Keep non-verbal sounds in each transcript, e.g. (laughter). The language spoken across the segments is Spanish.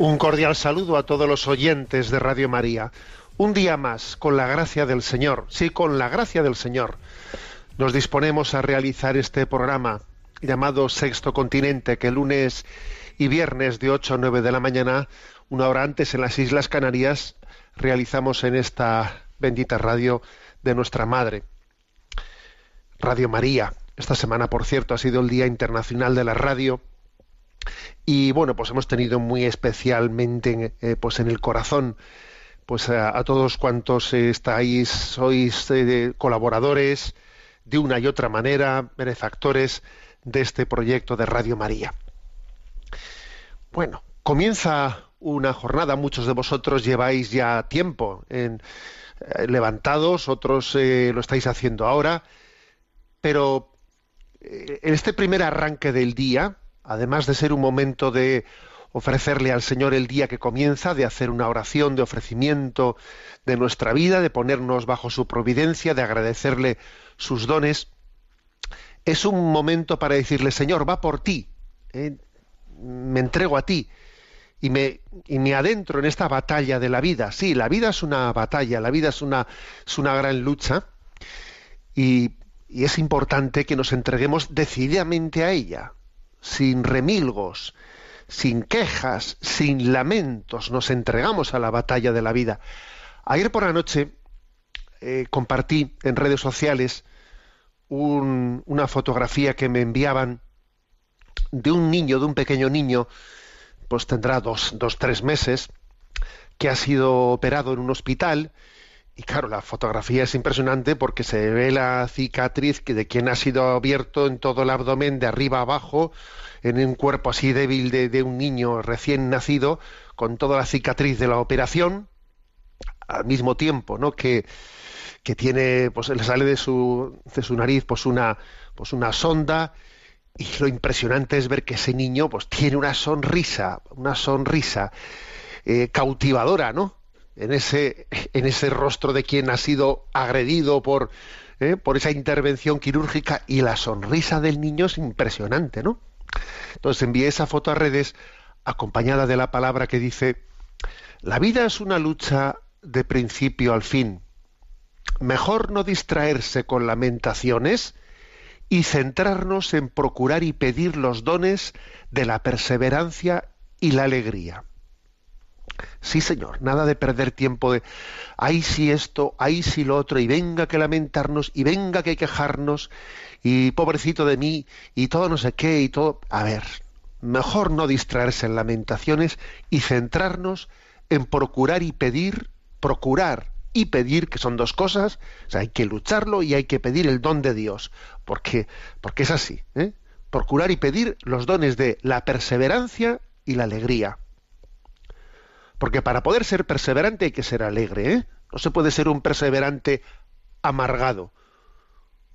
Un cordial saludo a todos los oyentes de Radio María. Un día más, con la gracia del Señor, sí, con la gracia del Señor, nos disponemos a realizar este programa llamado Sexto Continente, que lunes y viernes de 8 a 9 de la mañana, una hora antes en las Islas Canarias, realizamos en esta bendita radio de nuestra Madre. Radio María. Esta semana, por cierto, ha sido el Día Internacional de la Radio. Y bueno, pues hemos tenido muy especialmente eh, pues en el corazón pues a, todos cuantos eh, estáis, sois eh, colaboradores de una y otra manera, benefactores de este proyecto de Radio María. Bueno, comienza una jornada, muchos de vosotros lleváis ya tiempo en, levantados, otros lo estáis haciendo ahora, pero en este primer arranque del día, además de ser un momento de ofrecerle al Señor el día que comienza, de hacer una oración de ofrecimiento de nuestra vida, de ponernos bajo su providencia, de agradecerle sus dones, es un momento para decirle, Señor, va por ti, ¿eh? me entrego a ti y me, y adentro en esta batalla de la vida. Sí, la vida es una batalla, la vida es una, es una gran lucha y, y es importante que nos entreguemos decididamente a ella, sin remilgos, sin quejas, sin lamentos, nos entregamos a la batalla de la vida. Ayer por la noche eh, compartí en redes sociales un- una fotografía que me enviaban de un niño, de un pequeño niño, pues tendrá dos, dos, tres meses, que ha sido operado en un hospital. Y claro, la fotografía es impresionante porque se ve la cicatriz que de quien ha sido abierto en todo el abdomen, de arriba abajo, en un cuerpo así débil de, de un niño recién nacido, con toda la cicatriz de la operación, al mismo tiempo, ¿no? Que, que tiene, pues le sale de su, de su nariz, pues una, pues una sonda, y lo impresionante es ver que ese niño, pues tiene una sonrisa, una sonrisa eh, cautivadora, ¿no? En ese, en ese rostro de quien ha sido agredido por, eh, por esa intervención quirúrgica, y la sonrisa del niño es impresionante, ¿no? Entonces envié esa foto a redes acompañada de la palabra que dice, la vida es una lucha de principio al fin. Mejor no distraerse con lamentaciones y centrarnos en procurar y pedir los dones de la perseverancia y la alegría. Sí, Señor, nada de perder tiempo de, ahí sí esto, ahí sí lo otro, y venga que lamentarnos, y venga que quejarnos, y pobrecito de mí, y todo no sé qué, y todo. A ver, mejor no distraerse en lamentaciones y centrarnos en procurar y pedir, procurar y pedir, que son dos cosas, o sea, hay que lucharlo y hay que pedir el don de Dios, porque, porque es así, ¿eh? procurar y pedir los dones de la perseverancia y la alegría. Porque para poder ser perseverante hay que ser alegre, ¿eh? No se puede ser un perseverante amargado.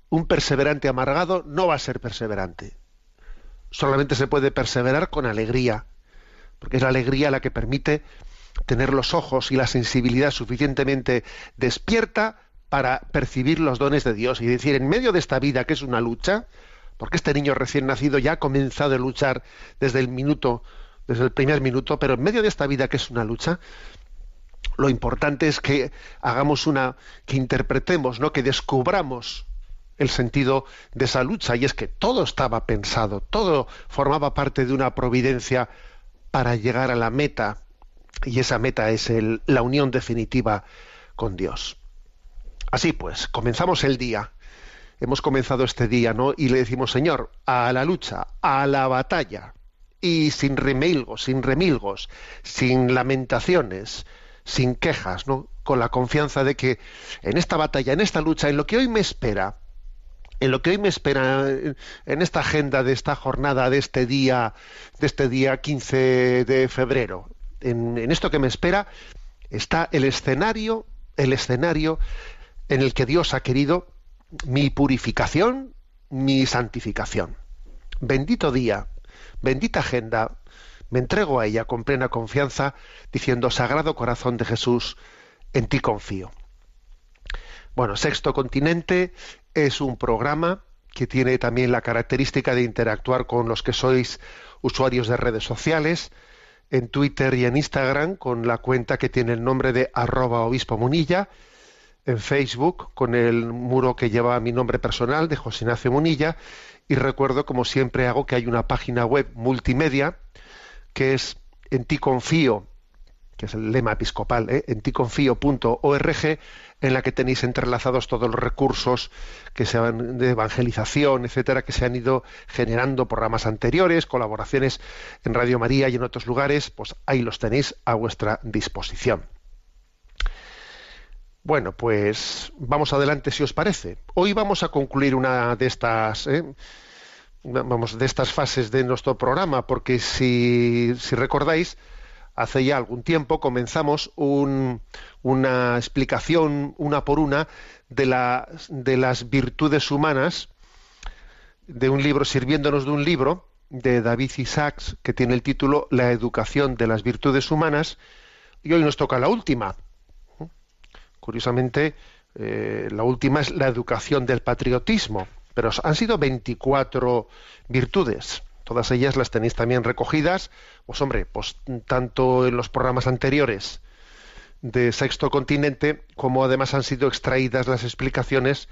Un perseverante amargado no va a ser perseverante. Solamente se puede perseverar con alegría, porque es la alegría la que permite tener los ojos y la sensibilidad suficientemente despierta para percibir los dones de Dios y decir, en medio de esta vida que es una lucha, porque este niño recién nacido ya ha comenzado a luchar desde el minuto, desde el primer minuto, pero en medio de esta vida que es una lucha, lo importante es que hagamos una, que interpretemos, ¿no? que descubramos el sentido de esa lucha, y es que todo estaba pensado, todo formaba parte de una providencia para llegar a la meta, y esa meta es la unión definitiva con Dios. Así pues, comenzamos el día hemos comenzado este día, ¿no? Y le decimos, Señor, a la lucha, a la batalla, y sin remilgos, sin remilgos, sin lamentaciones, sin quejas, ¿no? Con la confianza de que en esta batalla, en esta lucha, en lo que hoy me espera, en lo que hoy me espera, en esta agenda de esta jornada, de este día, de este día 15 de febrero, en, en esto que me espera, está el escenario, el escenario en el que Dios ha querido mi purificación, mi santificación. Bendito día, bendita agenda, me entrego a ella con plena confianza, diciendo, Sagrado Corazón de Jesús, en ti confío. Bueno, Sexto Continente es un programa que tiene también la característica de interactuar con los que sois usuarios de redes sociales, en Twitter y en Instagram, con la cuenta que tiene el nombre de arroba obispo munilla, en Facebook con el muro que lleva mi nombre personal de José Ignacio Munilla y recuerdo como siempre hago que hay una página web multimedia que es en ti confío que es el lema episcopal, ¿eh? en ticonfío.org, en la que tenéis entrelazados todos los recursos que se han de evangelización, etcétera, que se han ido generando por ramas anteriores, colaboraciones en Radio María y en otros lugares, pues ahí los tenéis a vuestra disposición. Bueno, pues vamos adelante si os parece. Hoy vamos a concluir una de estas, ¿eh? vamos, de estas fases de nuestro programa, porque si, si recordáis, hace ya algún tiempo comenzamos un, una explicación una por una de, la, de las virtudes humanas de un libro, sirviéndonos de un libro de David Isaacs que tiene el título La educación de las virtudes humanas y hoy nos toca la última, Curiosamente, eh, la última es la educación del patriotismo, pero han sido 24 virtudes. Todas ellas las tenéis también recogidas, pues hombre, pues tanto en los programas anteriores de Sexto Continente, como además han sido extraídas las explicaciones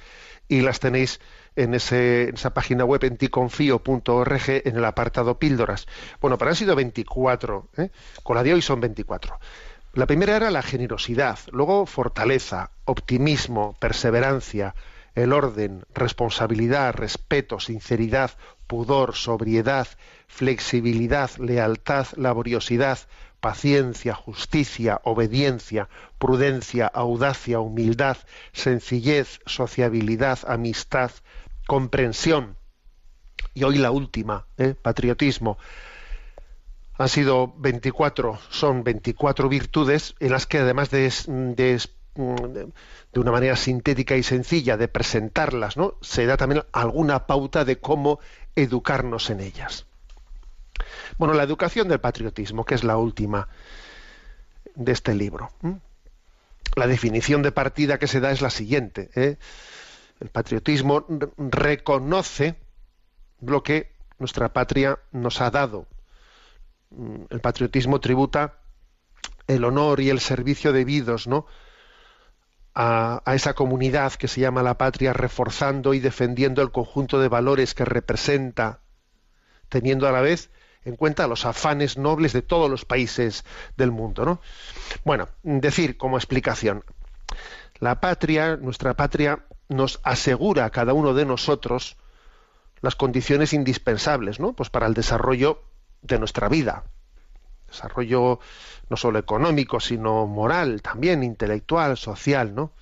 y las tenéis en, ese, esa página web en ticonfío.org en el apartado píldoras. Bueno, pero han sido 24, ¿eh? con la de hoy son 24. La primera era la generosidad, luego fortaleza, optimismo, perseverancia, el orden, responsabilidad, respeto, sinceridad, pudor, sobriedad, flexibilidad, lealtad, laboriosidad, paciencia, justicia, obediencia, prudencia, audacia, humildad, sencillez, sociabilidad, amistad, comprensión. Y hoy la última, ¿eh? patriotismo, han sido 24, son 24 virtudes en las que además de, de, de, una manera sintética y sencilla de presentarlas, ¿no? se da también alguna pauta de cómo educarnos en ellas. Bueno, la educación del patriotismo, que es la última de este libro. La definición de partida que se da es la siguiente. ¿eh? El patriotismo reconoce lo que nuestra patria nos ha dado, Mm, el patriotismo tributa el honor y el servicio debidos ¿no? a, esa comunidad que se llama la patria, reforzando y defendiendo el conjunto de valores que representa, teniendo a la vez en cuenta los afanes nobles de todos los países del mundo. ¿no? Bueno, decir como explicación, la patria, nuestra patria, nos asegura a cada uno de nosotros las condiciones indispensables ¿no? pues para el desarrollo de nuestra vida. Desarrollo no solo económico, sino moral, también intelectual, social, ¿no?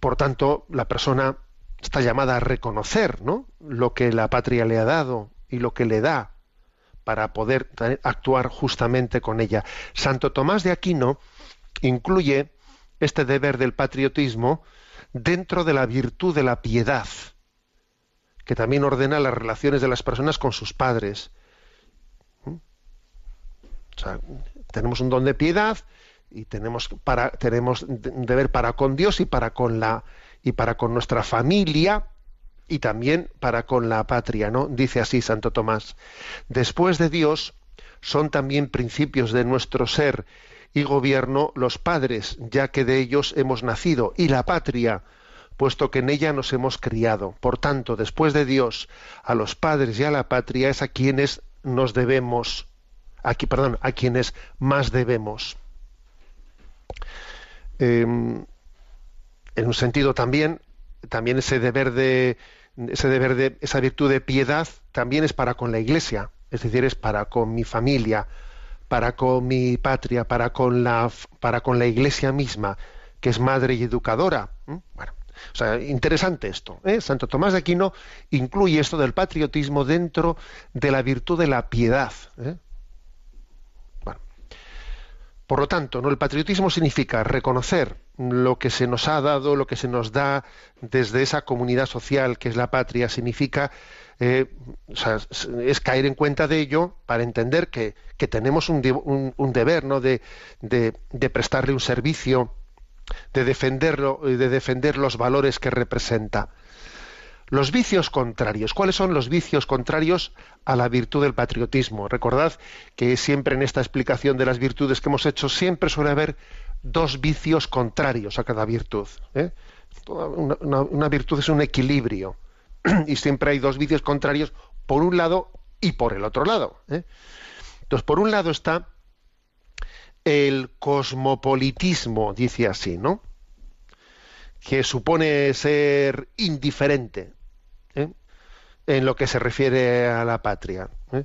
Por tanto, la persona está llamada a reconocer, ¿no? Lo que la patria le ha dado y lo que le da para poder actuar justamente con ella. Santo Tomás de Aquino incluye este deber del patriotismo dentro de la virtud de la piedad, que también ordena las relaciones de las personas con sus padres, tenemos un don de piedad y tenemos para tenemos deber para con Dios y para con la y para con nuestra familia y también para con la patria, ¿no? Dice así Santo Tomás. Después de Dios son también principios de nuestro ser y gobierno los padres, ya que de ellos hemos nacido, y la patria, puesto que en ella nos hemos criado. Por tanto, después de Dios, a los padres y a la patria es a quienes nos debemos aquí, perdón, a quienes más debemos. Em, en un sentido también, también ese deber de ese deber de esa virtud de piedad también es para con la Iglesia, es decir, es para con mi familia, para con mi patria, para con la para con la Iglesia misma, que es madre y educadora. ¿Mm? Bueno, o sea, interesante esto. ¿eh? Santo Tomás de Aquino incluye esto del patriotismo dentro de la virtud de la piedad. ¿eh? Por lo tanto, el patriotismo significa reconocer lo que se nos ha dado, lo que se nos da desde esa comunidad social que es la patria, significa eh, es caer en cuenta de ello para entender que, tenemos un, deber de, de prestarle un servicio de defenderlo de defender los valores que representa. Los vicios contrarios. ¿Cuáles son los vicios contrarios a la virtud del patriotismo? Recordad que siempre en esta explicación de las virtudes que hemos hecho siempre suele haber dos vicios contrarios a cada virtud. ¿eh? Una, virtud es un equilibrio (clears throat) y siempre hay dos vicios contrarios por un lado y por el otro lado. ¿eh? Entonces, por un lado está el cosmopolitismo, dice así, ¿no? Que supone ser indiferente. En lo que se refiere a la patria. ¿eh?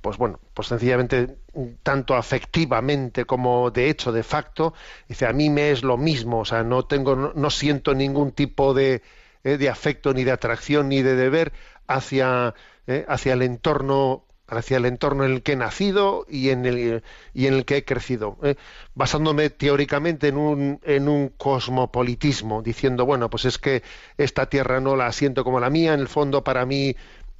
Pues bueno, pues sencillamente, tanto afectivamente como de hecho, de facto, dice, a mí me es lo mismo, o sea, no tengo, no, siento ningún tipo de, eh, de afecto, ni de atracción, ni de deber hacia, eh, hacia el entorno hacia el entorno en el que he nacido y en el, y en el que he crecido, ¿eh? basándome teóricamente en un, en un cosmopolitismo, diciendo, bueno, pues es que esta tierra no la siento como la mía, en el fondo para mí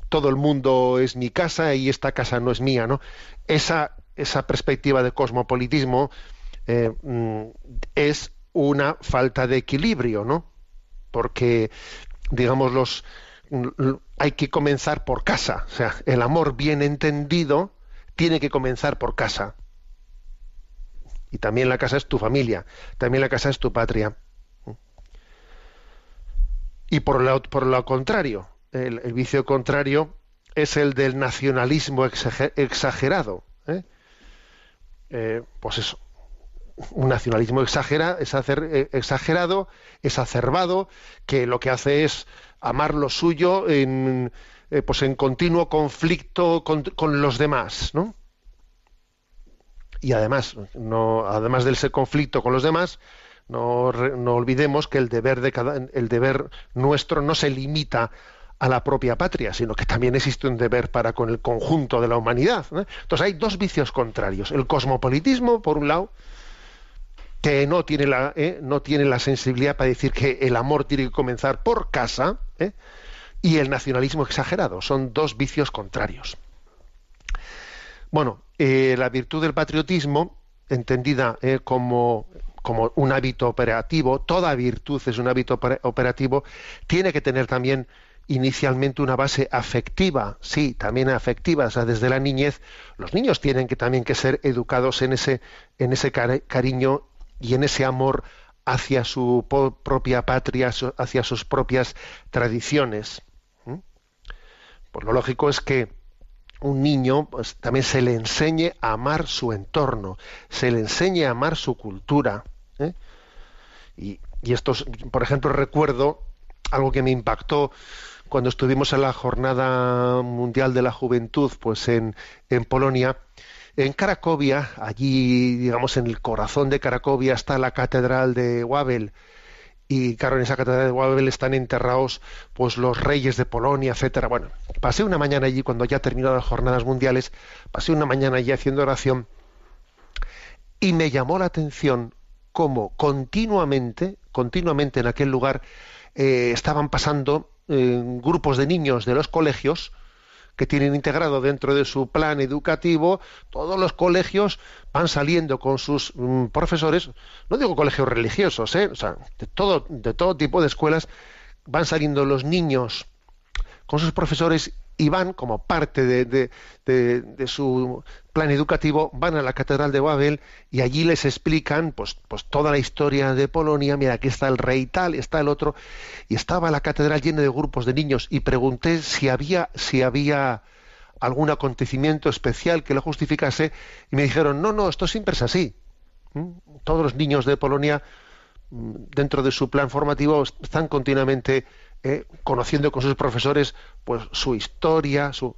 todo el mundo es mi casa y esta casa no es mía, ¿no? Esa, esa perspectiva de cosmopolitismo eh, es una falta de equilibrio, ¿no? Porque, digamos, los, hay que comenzar por casa. O sea, el amor bien entendido tiene que comenzar por casa. Y también la casa es tu familia, también la casa es tu patria. Y por lo, por lo contrario, el, vicio contrario es el del nacionalismo exagerado. ¿eh? Eh, pues eso, un nacionalismo exagera, es hacer, eh, exagerado, exacerbado, que lo que hace es amar lo suyo en, eh, pues en continuo conflicto con, con, los demás, ¿no? Y además, no, además del ese conflicto con los demás, no, no olvidemos que el deber de cada, el deber nuestro no se limita a la propia patria, sino que también existe un deber para con el conjunto de la humanidad. ¿no? Entonces hay dos vicios contrarios: el cosmopolitismo, por un lado, que no tiene la, ¿eh? no tiene la sensibilidad para decir que el amor tiene que comenzar por casa, ¿eh? y el nacionalismo exagerado. Son dos vicios contrarios. Bueno, eh, la virtud del patriotismo, entendida eh, como, como un hábito operativo, toda virtud es un hábito operativo, tiene que tener también inicialmente una base afectiva, sí, también afectiva, o sea, desde la niñez, los niños tienen que también que ser educados en ese, en ese cariño y en ese amor hacia su propia patria, hacia sus propias tradiciones. Pues lo lógico es que un niño pues, también se le enseñe a amar su entorno, se le enseñe a amar su cultura. ¿eh? Y, esto, por ejemplo, recuerdo algo que me impactó cuando estuvimos en la Jornada Mundial de la Juventud, pues en Polonia, en Cracovia, allí, digamos, en el corazón de Cracovia está la catedral de Wawel. Y claro, en esa catedral de Wawel están enterrados pues los reyes de Polonia, etcétera. Bueno, pasé una mañana allí cuando ya terminó las jornadas mundiales, pasé una mañana allí haciendo oración y me llamó la atención cómo continuamente, continuamente en aquel lugar eh, estaban pasando eh, grupos de niños de los colegios que tienen integrado dentro de su plan educativo, todos los colegios van saliendo con sus mm, profesores, no digo colegios religiosos, ¿eh? o sea, de todo, de todo tipo de escuelas, van saliendo los niños con sus profesores y van como parte de, de, su plan educativo, van a la Catedral de Babel y allí les explican pues, pues toda la historia de Polonia, mira, aquí está el rey tal, está el otro, y estaba la catedral llena de grupos de niños y pregunté si había, si había algún acontecimiento especial que lo justificase y me dijeron, no, no, esto siempre es así. Todos los niños de Polonia mm, dentro de su plan formativo están continuamente eh, conociendo con sus profesores pues su historia, su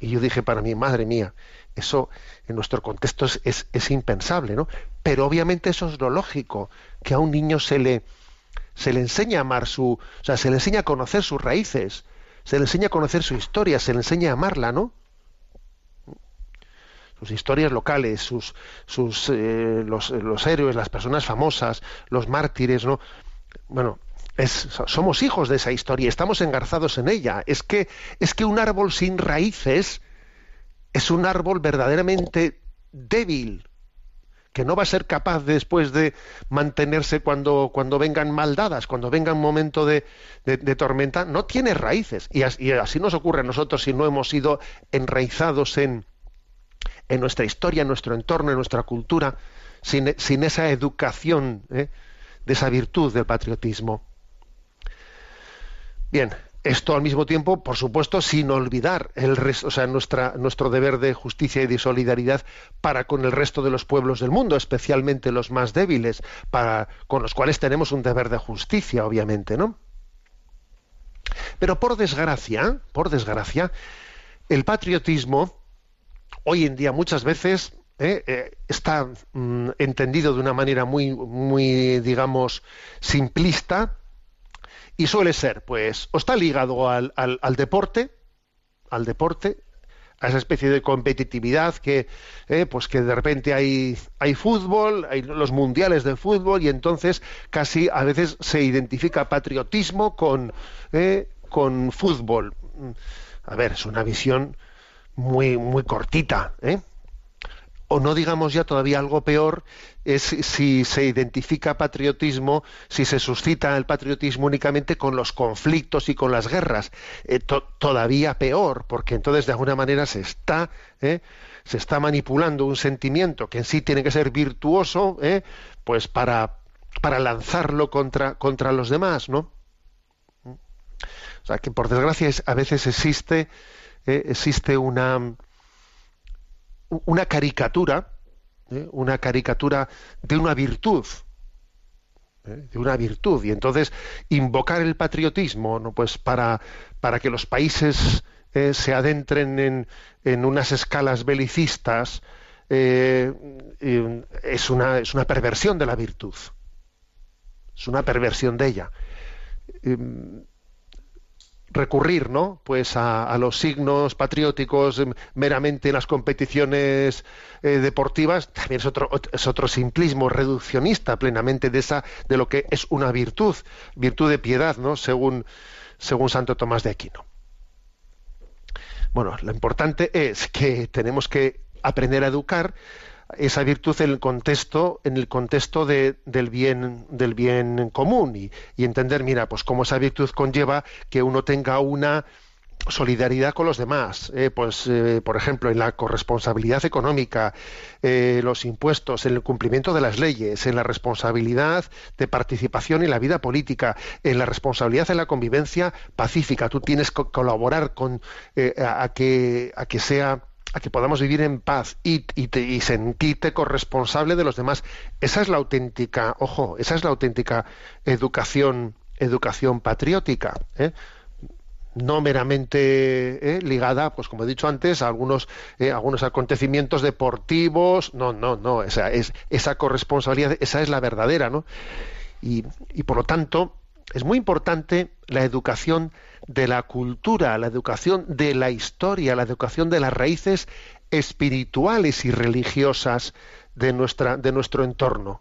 y yo dije para mí, madre mía, eso en nuestro contexto es, es, impensable, ¿no? Pero obviamente eso es lo lógico, que a un niño se le, se le enseña a amar su, o sea, se le enseña a conocer sus raíces, se le enseña a conocer su historia, se le enseña a amarla, ¿no? Sus historias locales, sus, sus eh, los, los héroes, las personas famosas, los mártires, ¿no? Bueno, somos hijos de esa historia, estamos engarzados en ella. Es que, es que un árbol sin raíces es un árbol verdaderamente débil, que no va a ser capaz después de mantenerse cuando, cuando vengan maldadas, cuando venga un momento de, tormenta, no tiene raíces. Y así, nos ocurre a nosotros si no hemos sido enraizados en, en nuestra historia, en nuestro entorno, en nuestra cultura, sin, sin esa educación ¿eh? de esa virtud del patriotismo. Bien, esto al mismo tiempo, por supuesto, sin olvidar el resto, o sea, nuestra, nuestro deber de justicia y de solidaridad para con el resto de los pueblos del mundo, especialmente los más débiles, para, con los cuales tenemos un deber de justicia, obviamente, ¿no? Pero por desgracia, por desgracia, el patriotismo hoy en día muchas veces eh, eh, está mm, entendido de una manera muy, muy, digamos, simplista y suele ser, pues, o está ligado al, al, deporte, al deporte, a esa especie de competitividad que, eh, pues que de repente hay, hay fútbol, hay los mundiales de fútbol y entonces casi a veces se identifica patriotismo con, eh, con fútbol. A ver, es una visión muy, muy cortita, ¿eh? O no digamos ya todavía algo peor, es si se identifica patriotismo, si se suscita el patriotismo únicamente con los conflictos y con las guerras. Eh, todavía peor, porque entonces de alguna manera se está, eh, se está manipulando un sentimiento que en sí tiene que ser virtuoso, eh, pues para, para lanzarlo contra, contra los demás, ¿no? O sea que por desgracia a veces existe, existe una una caricatura, ¿eh? una caricatura de una virtud, ¿eh? de una virtud. Y entonces invocar el patriotismo, ¿no? pues para, para que los países eh, se adentren en, en, unas escalas belicistas, es, una, es una perversión de la virtud. Es una perversión de ella recurrir ¿no? pues a, los signos patrióticos em, meramente en las competiciones eh, deportivas también es otro, es otro simplismo reduccionista plenamente de esa de lo que es una virtud virtud de piedad ¿no? según según Santo Tomás de Aquino bueno lo importante es que tenemos que aprender a educar esa virtud en el contexto, en el contexto de, del bien, del bien común y, entender, mira, pues cómo esa virtud conlleva que uno tenga una solidaridad con los demás, eh, pues eh, por ejemplo en la corresponsabilidad económica, eh, los impuestos, en el cumplimiento de las leyes, en la responsabilidad de participación en la vida política, en la responsabilidad en la convivencia pacífica. Tú tienes que colaborar con a, que a que sea a que podamos vivir en paz y, y, sentirte corresponsable de los demás. Esa es la auténtica, ojo, esa es la auténtica educación, educación patriótica. ¿eh? no meramente ¿eh? ligada, pues como he dicho antes, a algunos, ¿eh? algunos acontecimientos deportivos, no, no, no, esa, es, esa corresponsabilidad, esa es la verdadera, ¿no? Y, y por lo tanto, es muy importante la educación de la cultura, la educación de la historia, la educación de las raíces espirituales y religiosas de, nuestra, de nuestro entorno.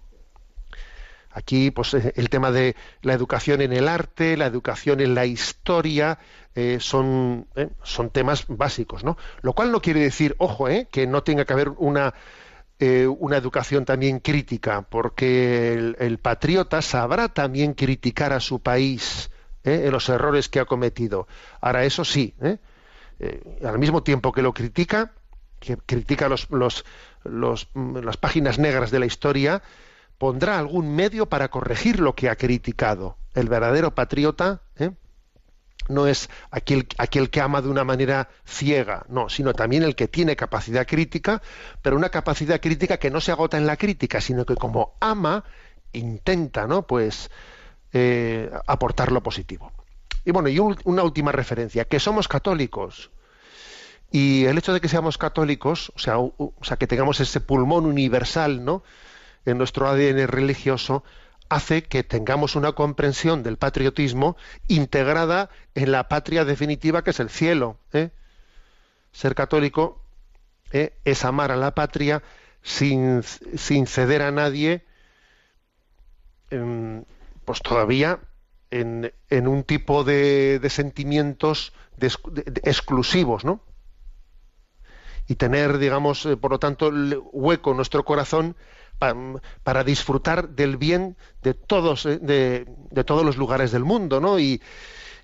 Aquí, pues, eh, el tema de la educación en el arte, la educación en la historia, eh, son, eh, son temas básicos, ¿no? Lo cual no quiere decir, ojo, que no tenga que haber una, una educación también crítica, porque el, patriota sabrá también criticar a su país, ¿eh? en los errores que ha cometido. Ahora, eso sí, ¿eh? Eh, al mismo tiempo que lo critica, que critica los, los, mm, las páginas negras de la historia, pondrá algún medio para corregir lo que ha criticado. El verdadero patriota no es aquel, aquel que ama de una manera ciega, no, sino también el que tiene capacidad crítica, pero una capacidad crítica que no se agota en la crítica, sino que como ama, intenta, ¿no? Pues eh, aportar lo positivo. Y bueno, y una última referencia, que somos católicos. Y el hecho de que seamos católicos, o sea, o sea, que tengamos ese pulmón universal, ¿no? En nuestro ADN religioso, hace que tengamos una comprensión del patriotismo integrada en la patria definitiva que es el cielo. ¿eh? Ser católico ¿eh? es amar a la patria sin, sin ceder a nadie, pues todavía en, en, un tipo de, de sentimientos exclusivos, ¿no? Y tener, digamos, eh, por lo tanto, hueco en nuestro corazón para, disfrutar del bien de todos, eh, de, todos los lugares del mundo, ¿no? Y,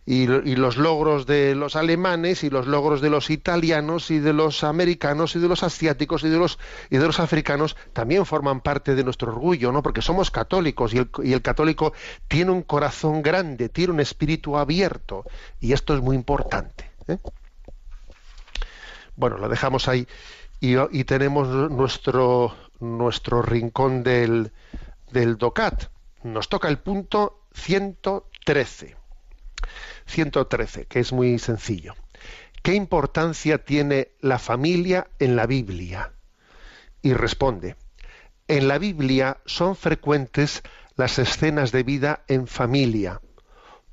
y, los logros de los alemanes y los logros de los italianos y de los americanos y de los asiáticos y de los y de los africanos también forman parte de nuestro orgullo, ¿no? Porque somos católicos y el, y el católico tiene un corazón grande, tiene un espíritu abierto y esto es muy importante. ¿eh? Bueno, lo dejamos ahí y, y tenemos nuestro nuestro rincón del, del DOCAT. Nos toca el punto 113. 113, que es muy sencillo. ¿Qué importancia tiene la familia en la Biblia? Y responde, en la Biblia son frecuentes las escenas de vida en familia.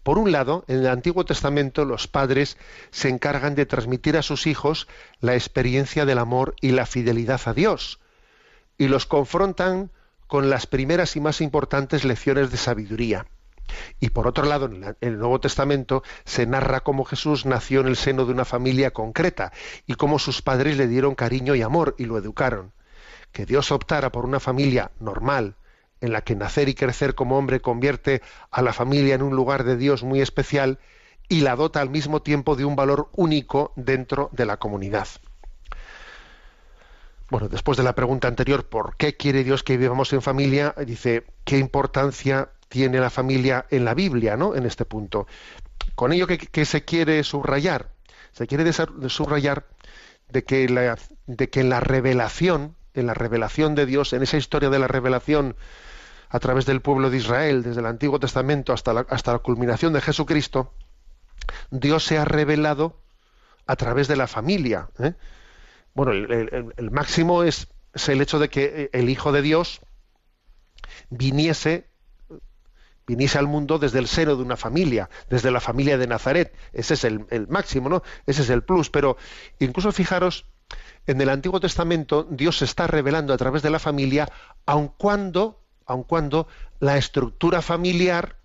Por un lado, en el Antiguo Testamento los padres se encargan de transmitir a sus hijos la experiencia del amor y la fidelidad a Dios, y los confrontan con las primeras y más importantes lecciones de sabiduría. Y por otro lado, en, el Nuevo Testamento se narra cómo Jesús nació en el seno de una familia concreta y cómo sus padres le dieron cariño y amor y lo educaron. Que Dios optara por una familia normal, en la que nacer y crecer como hombre convierte a la familia en un lugar de Dios muy especial y la dota al mismo tiempo de un valor único dentro de la comunidad bueno, después de la pregunta anterior, ¿por qué quiere Dios que vivamos en familia? Dice, ¿qué importancia tiene la familia en la Biblia, ¿no? En este punto. Con ello que, se quiere subrayar, se quiere subrayar de que, en la revelación, en la revelación de Dios, en esa historia de la revelación a través del pueblo de Israel, desde el Antiguo Testamento hasta la, hasta la culminación de Jesucristo, Dios se ha revelado a través de la familia. ¿eh? bueno, el, máximo es, el hecho de que el Hijo de Dios viniese viniese al mundo desde el seno de una familia, desde la familia de Nazaret. Ese es el, máximo, ¿no? Ese es el plus. Pero incluso fijaros, en el Antiguo Testamento Dios se está revelando a través de la familia, aun cuando, aun cuando la estructura familiar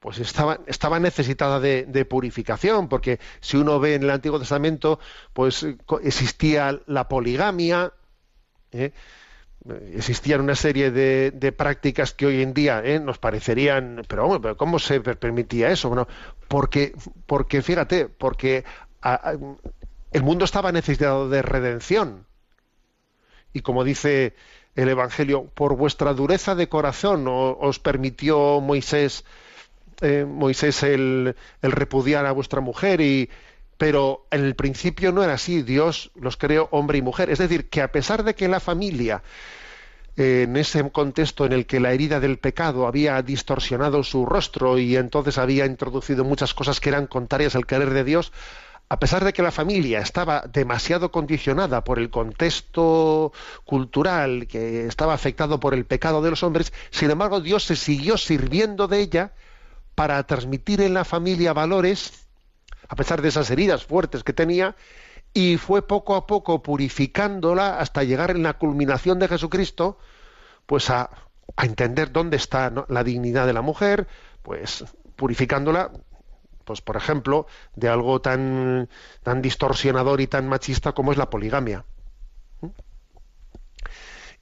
pues estaba, estaba necesitada de, purificación, porque si uno ve en el Antiguo Testamento, pues existía la poligamia, ¿eh? Existían una serie de, prácticas que hoy en día ¿eh? nos parecerían, pero, pero ¿cómo se permitía eso? Bueno, porque, porque fíjate, porque el mundo estaba necesitado de redención. Y como dice el Evangelio, por vuestra dureza de corazón os permitió Moisés eh, Moisés el, repudiar a vuestra mujer y pero en el principio no era así, Dios los creó hombre y mujer. Es decir, que a pesar de que la familia, eh, en ese contexto en el que la herida del pecado había distorsionado su rostro y entonces había introducido muchas cosas que eran contrarias al querer de Dios, a pesar de que la familia estaba demasiado condicionada por el contexto cultural, que estaba afectado por el pecado de los hombres, sin embargo Dios se siguió sirviendo de ella para transmitir en la familia valores, a pesar de esas heridas fuertes que tenía, y fue poco a poco purificándola hasta llegar en la culminación de Jesucristo, pues a, entender dónde está la dignidad de la mujer, pues purificándola, pues por ejemplo, de algo tan, tan distorsionador y tan machista como es la poligamia.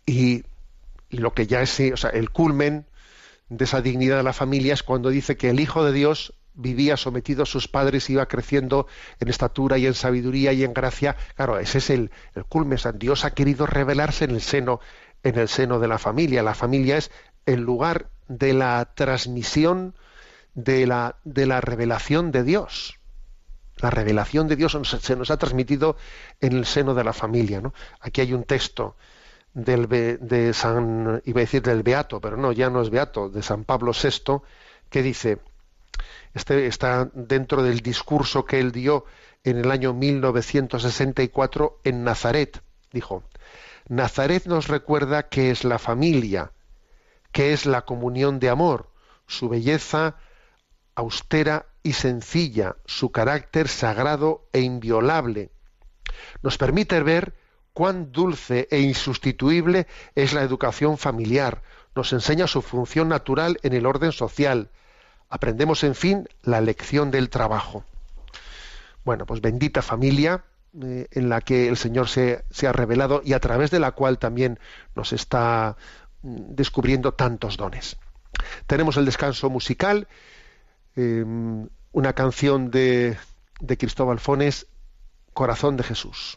Y, lo que ya es, el culmen de esa dignidad de la familia es cuando dice que el Hijo de Dios vivía sometido a sus padres, iba creciendo en estatura y en sabiduría y en gracia. Claro, ese es el, el culmen. Dios ha querido revelarse en el seno, en el seno de la familia. La familia es el lugar de la transmisión de la, de la revelación de Dios. La revelación de Dios se nos ha transmitido en el seno de la familia. ¿no? Aquí hay un texto del de San, iba a decir del Beato, pero no, ya no es Beato, de San Pablo VI, que dice, este está dentro del discurso que él dio en el año 1964 en Nazaret. Dijo, Nazaret nos recuerda que es la familia, que es la comunión de amor, su belleza austera y sencilla, su carácter sagrado e inviolable. Nos permite ver cuán dulce e insustituible es la educación familiar, nos enseña su función natural en el orden social. Aprendemos, en fin, la lección del trabajo. Bueno, pues bendita familia eh, en la que el Señor se, se ha revelado y a través de la cual también nos está mm, descubriendo tantos dones. Tenemos el descanso musical, eh, una canción de, de Cristóbal Fones, Corazón de Jesús.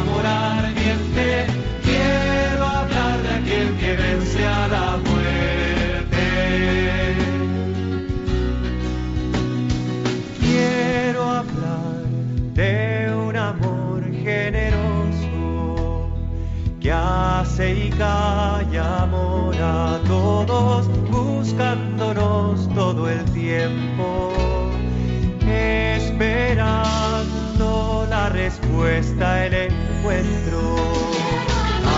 hace y calla amor a todos, buscándonos todo el tiempo, esperando la respuesta, el encuentro.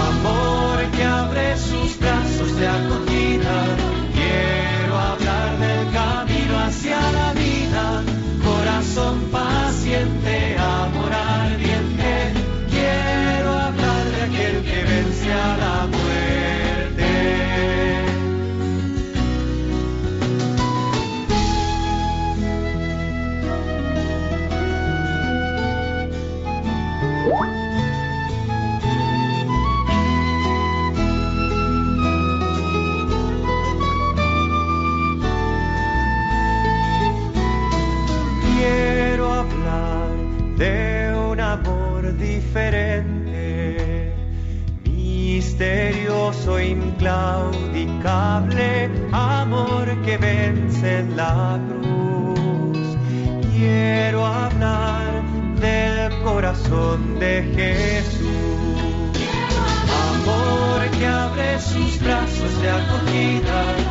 Amor que abre sus brazos de acogida, inclaudicable, amor que vence en la cruz. Quiero hablar del corazón de Jesús. Amor que abre sus brazos de acogida.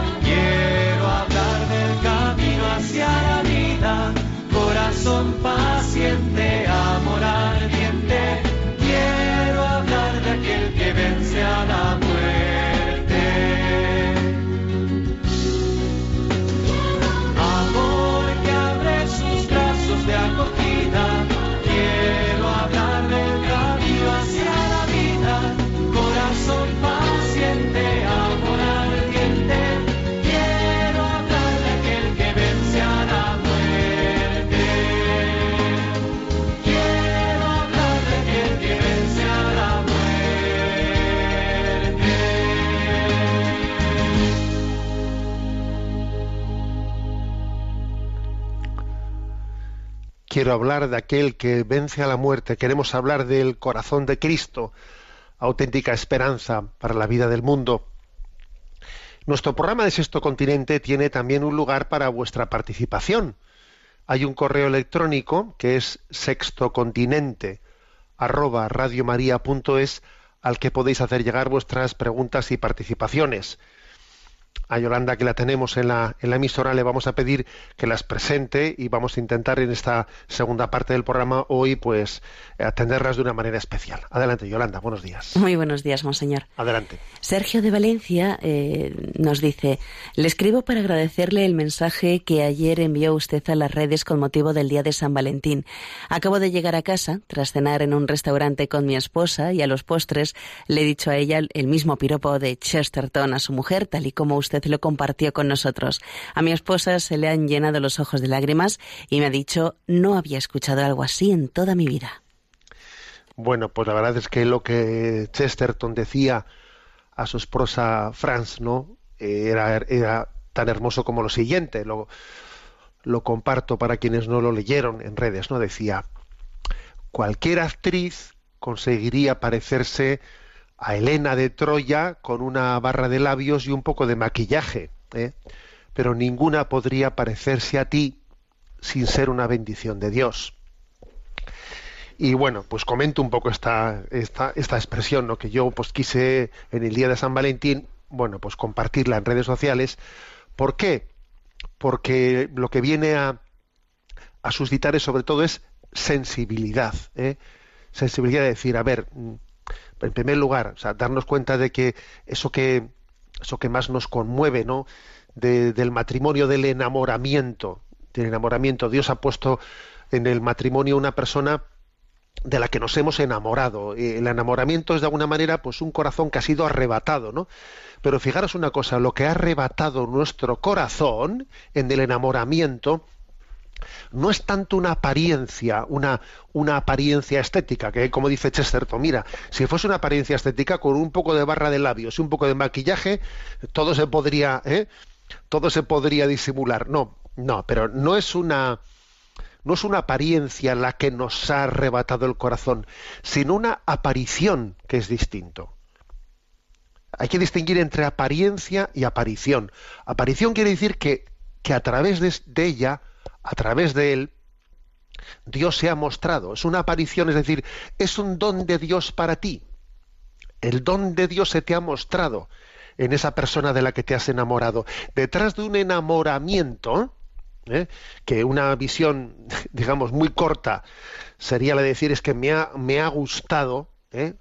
Quiero hablar de aquel que vence a la muerte. Queremos hablar del corazón de Cristo, auténtica esperanza para la vida del mundo. Nuestro programa de Sexto Continente tiene también un lugar para vuestra participación. Hay un correo electrónico que es sextocontinente arroba radiomaria.es al que podéis hacer llegar vuestras preguntas y participaciones a Yolanda, que la tenemos en la, en la emisora, le vamos a pedir que las presente y vamos a intentar en esta segunda parte del programa hoy, pues, atenderlas de una manera especial. Adelante, Yolanda, buenos días. Muy buenos días, monseñor. Adelante. Sergio de Valencia eh, nos dice, le escribo para agradecerle el mensaje que ayer envió usted a las redes con motivo del Día de San Valentín. Acabo de llegar a casa, tras cenar en un restaurante con mi esposa y a los postres le he dicho a ella el mismo piropo de Chesterton a su mujer, tal y como usted lo compartió con nosotros. A mi esposa se le han llenado los ojos de lágrimas y me ha dicho no había escuchado algo así en toda mi vida. Bueno, pues la verdad es que lo que Chesterton decía a su esposa Franz, ¿no? Era, era tan hermoso como lo siguiente. Lo, lo comparto para quienes no lo leyeron en redes, ¿no? Decía, cualquier actriz conseguiría parecerse a Helena de Troya con una barra de labios y un poco de maquillaje, ¿eh? pero ninguna podría parecerse a ti sin ser una bendición de Dios. Y bueno, pues comento un poco esta, esta, esta expresión, ¿no? que yo pues quise en el día de San Valentín, bueno, pues compartirla en redes sociales. ¿Por qué? Porque lo que viene a, a suscitar es sobre todo es sensibilidad. ¿eh? Sensibilidad de decir, a ver, en primer lugar, o sea, darnos cuenta de que eso que eso que más nos conmueve, ¿no? del matrimonio, del enamoramiento, del enamoramiento. Dios ha puesto en el matrimonio una persona de la que nos hemos enamorado. El enamoramiento es de alguna manera pues un corazón que ha sido arrebatado, ¿no? Pero fijaros una cosa, lo que ha arrebatado nuestro corazón en el enamoramiento no es tanto una apariencia, una, una apariencia estética, que como dice Chesterton, mira, si fuese una apariencia estética con un poco de barra de labios y un poco de maquillaje, todo se podría, ¿eh? todo se podría disimular. No, no, pero no es una no es una apariencia la que nos ha arrebatado el corazón, sino una aparición que es distinto. Hay que distinguir entre apariencia y aparición. Aparición quiere decir que, que a través de, de ella a través de él, Dios se ha mostrado. Es una aparición, es decir, es un don de Dios para ti. El don de Dios se te ha mostrado en esa persona de la que te has enamorado. Detrás de un enamoramiento, ¿eh? que una visión, (laughs) digamos, muy corta sería la de decir es que me ha, me ha gustado, ¿eh?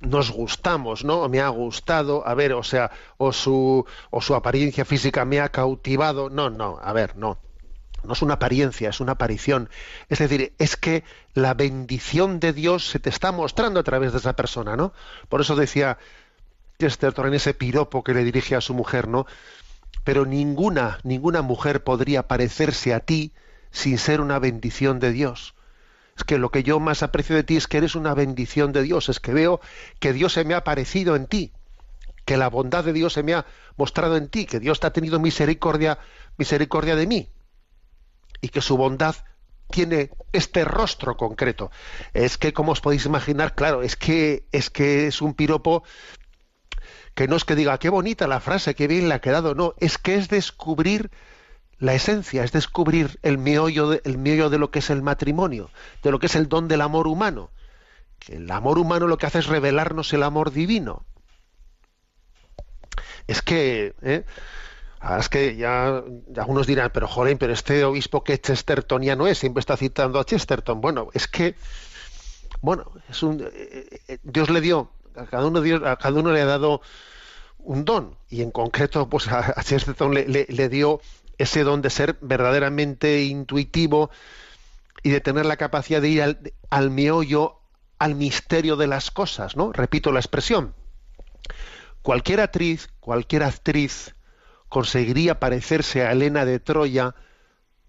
nos gustamos, ¿no? Me ha gustado, a ver, o sea, o su, o su apariencia física me ha cautivado. No, no, a ver, no no es una apariencia, es una aparición. Es decir, es que la bendición de Dios se te está mostrando a través de esa persona, ¿no? Por eso decía Chesterton en ese piropo que le dirige a su mujer, ¿no? Pero ninguna, ninguna mujer podría parecerse a ti sin ser una bendición de Dios. Es que lo que yo más aprecio de ti es que eres una bendición de Dios, es que veo que Dios se me ha aparecido en ti, que la bondad de Dios se me ha mostrado en ti, que Dios te ha tenido misericordia, misericordia de mí y que su bondad tiene este rostro concreto. Es que, como os podéis imaginar, claro, es que es que es un piropo que no es que diga qué bonita la frase, qué bien le ha quedado, no, es que es descubrir la esencia, es descubrir el meollo de, el meollo de lo que es el matrimonio, de lo que es el don del amor humano. Que el amor humano lo que hace es revelarnos el amor divino. Es que ¿eh? Es que ya, algunos dirán, pero joder, pero este obispo que chestertoniano es, siempre está citando a Chesterton. Bueno, es que, bueno, es un, eh, eh, Dios le dio, a cada uno, a cada uno le ha dado un don, y en concreto, pues a, Chesterton le, dio ese don de ser verdaderamente intuitivo y de tener la capacidad de ir al, al meollo, al misterio de las cosas, ¿no? Repito la expresión. Cualquier actriz, cualquier actriz conseguiría parecerse a Helena de Troya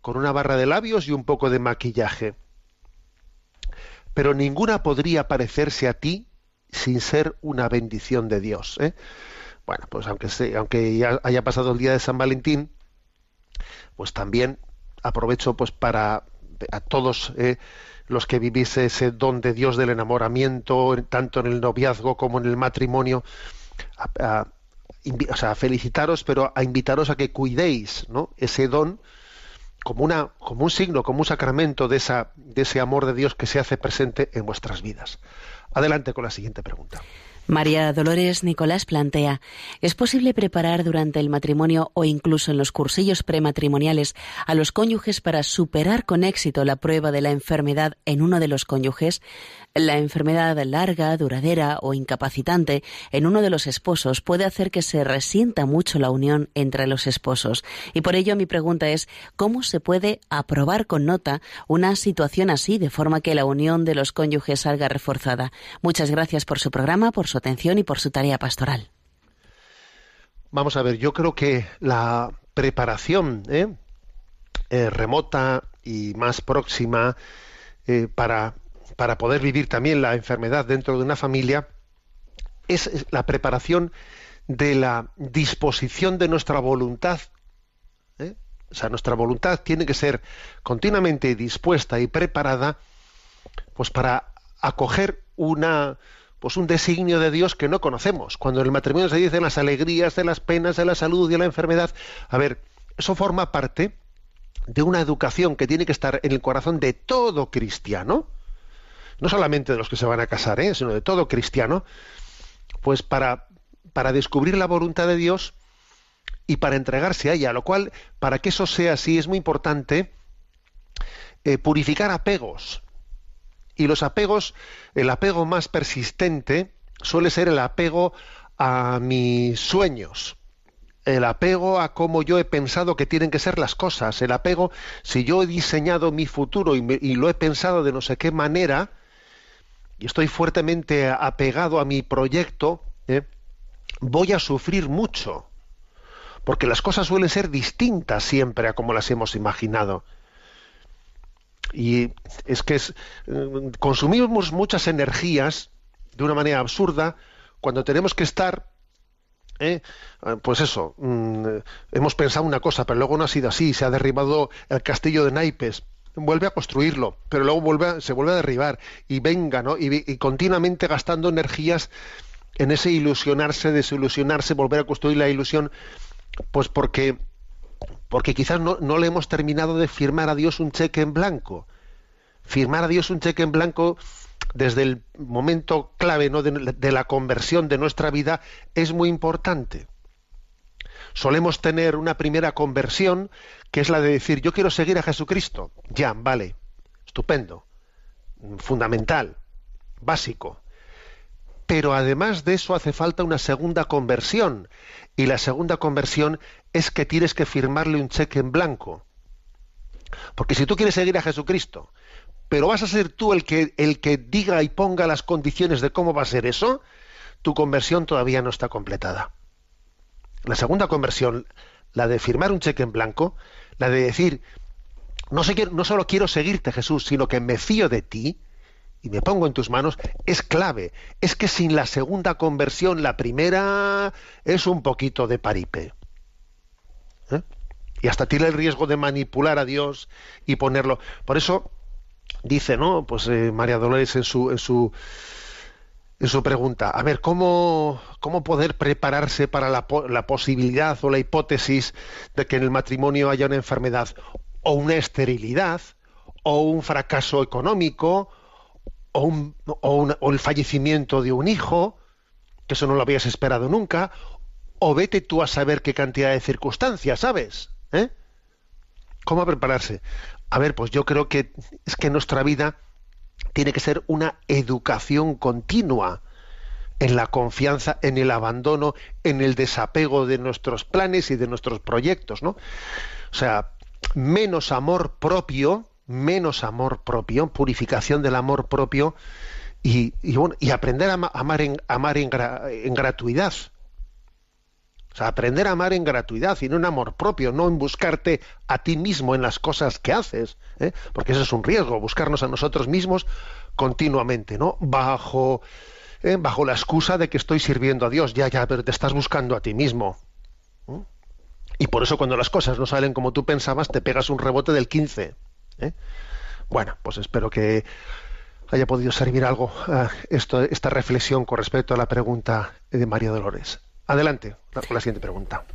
con una barra de labios y un poco de maquillaje. Pero ninguna podría parecerse a ti sin ser una bendición de Dios. ¿eh? Bueno, pues aunque, aunque ya haya pasado el día de San Valentín, pues también aprovecho pues para a todos eh, los que vivís ese don de Dios del enamoramiento, tanto en el noviazgo como en el matrimonio, a, o sea, a felicitaros, pero a invitaros a que cuidéis ¿no? ese don como, una, como un signo, como un sacramento de, esa, de ese amor de Dios que se hace presente en vuestras vidas. Adelante con la siguiente pregunta. María Dolores Nicolás plantea, ¿es posible preparar durante el matrimonio o incluso en los cursillos prematrimoniales a los cónyuges para superar con éxito la prueba de la enfermedad en uno de los cónyuges? La enfermedad larga, duradera o incapacitante en uno de los esposos puede hacer que se resienta mucho la unión entre los esposos. Y por ello mi pregunta es, ¿cómo se puede aprobar con nota una situación así de forma que la unión de los cónyuges salga reforzada? Muchas gracias por su programa, por su atención y por su tarea pastoral. Vamos a ver, yo creo que la preparación ¿eh? Eh, remota y más próxima eh, para para poder vivir también la enfermedad dentro de una familia es la preparación de la disposición de nuestra voluntad. ¿eh? O sea, nuestra voluntad tiene que ser continuamente dispuesta y preparada pues para acoger una pues un designio de Dios que no conocemos. Cuando en el matrimonio se dicen las alegrías de las penas, de la salud y de la enfermedad, a ver, eso forma parte de una educación que tiene que estar en el corazón de todo cristiano no solamente de los que se van a casar, ¿eh? sino de todo cristiano, pues para, para descubrir la voluntad de Dios y para entregarse a ella, lo cual, para que eso sea así, es muy importante eh, purificar apegos. Y los apegos, el apego más persistente suele ser el apego a mis sueños, el apego a cómo yo he pensado que tienen que ser las cosas, el apego, si yo he diseñado mi futuro y, y lo he pensado de no sé qué manera, y estoy fuertemente apegado a mi proyecto, ¿eh? voy a sufrir mucho, porque las cosas suelen ser distintas siempre a como las hemos imaginado. Y es que eh, consumimos muchas energías de una manera absurda cuando tenemos que estar ¿eh? pues eso, mm, hemos pensado una cosa, pero luego no ha sido así, se ha derribado el castillo de naipes vuelve a construirlo, pero luego vuelve se vuelve a derribar y venga, ¿no? Y, continuamente gastando energías en ese ilusionarse, desilusionarse, volver a construir la ilusión, pues porque porque quizás no, no, le hemos terminado de firmar a Dios un cheque en blanco. Firmar a Dios un cheque en blanco desde el momento clave ¿no? de la conversión de nuestra vida es muy importante solemos tener una primera conversión, que es la de decir, yo quiero seguir a Jesucristo. Ya, vale, estupendo, fundamental, básico. Pero además de eso hace falta una segunda conversión. Y la segunda conversión es que tienes que firmarle un cheque en blanco. Porque si tú quieres seguir a Jesucristo, pero vas a ser tú el que, el que diga y ponga las condiciones de cómo va a ser eso, tu conversión todavía no está completada. La segunda conversión, la de firmar un cheque en blanco, la de decir, no, sé, no solo quiero seguirte Jesús, sino que me fío de ti y me pongo en tus manos, es clave. Es que sin la segunda conversión, la primera es un poquito de paripe. ¿Eh? Y hasta tiene el riesgo de manipular a Dios y ponerlo. Por eso dice, ¿no? Pues eh, María Dolores en su, en su en su pregunta, a ver, ¿cómo, cómo poder prepararse para la, la, posibilidad o la hipótesis de que en el matrimonio haya una enfermedad o una esterilidad o un fracaso económico o, un, el fallecimiento de un hijo, que eso no lo habías esperado nunca, o vete tú a saber qué cantidad de circunstancias, ¿sabes? ¿Eh? ¿Cómo prepararse? A ver, pues yo creo que es que nuestra vida tiene que ser una educación continua en la confianza, en el abandono, en el desapego de nuestros planes y de nuestros proyectos, ¿no? O sea, menos amor propio, menos amor propio, purificación del amor propio y, y, aprender a amar en, amar en gratuidad. O sea, aprender a amar en gratuidad y en amor propio, no en buscarte a ti mismo en las cosas que haces, ¿eh? porque eso es un riesgo, buscarnos a nosotros mismos continuamente, ¿no? Bajo, ¿eh? bajo la excusa de que estoy sirviendo a Dios, ya, ya, pero te estás buscando a ti mismo. Y por eso cuando las cosas no salen como tú pensabas, te pegas un rebote del 15. ¿eh? Bueno, pues espero que haya podido servir algo esto, esta reflexión con respecto a la pregunta de María Dolores. Adelante con la siguiente pregunta.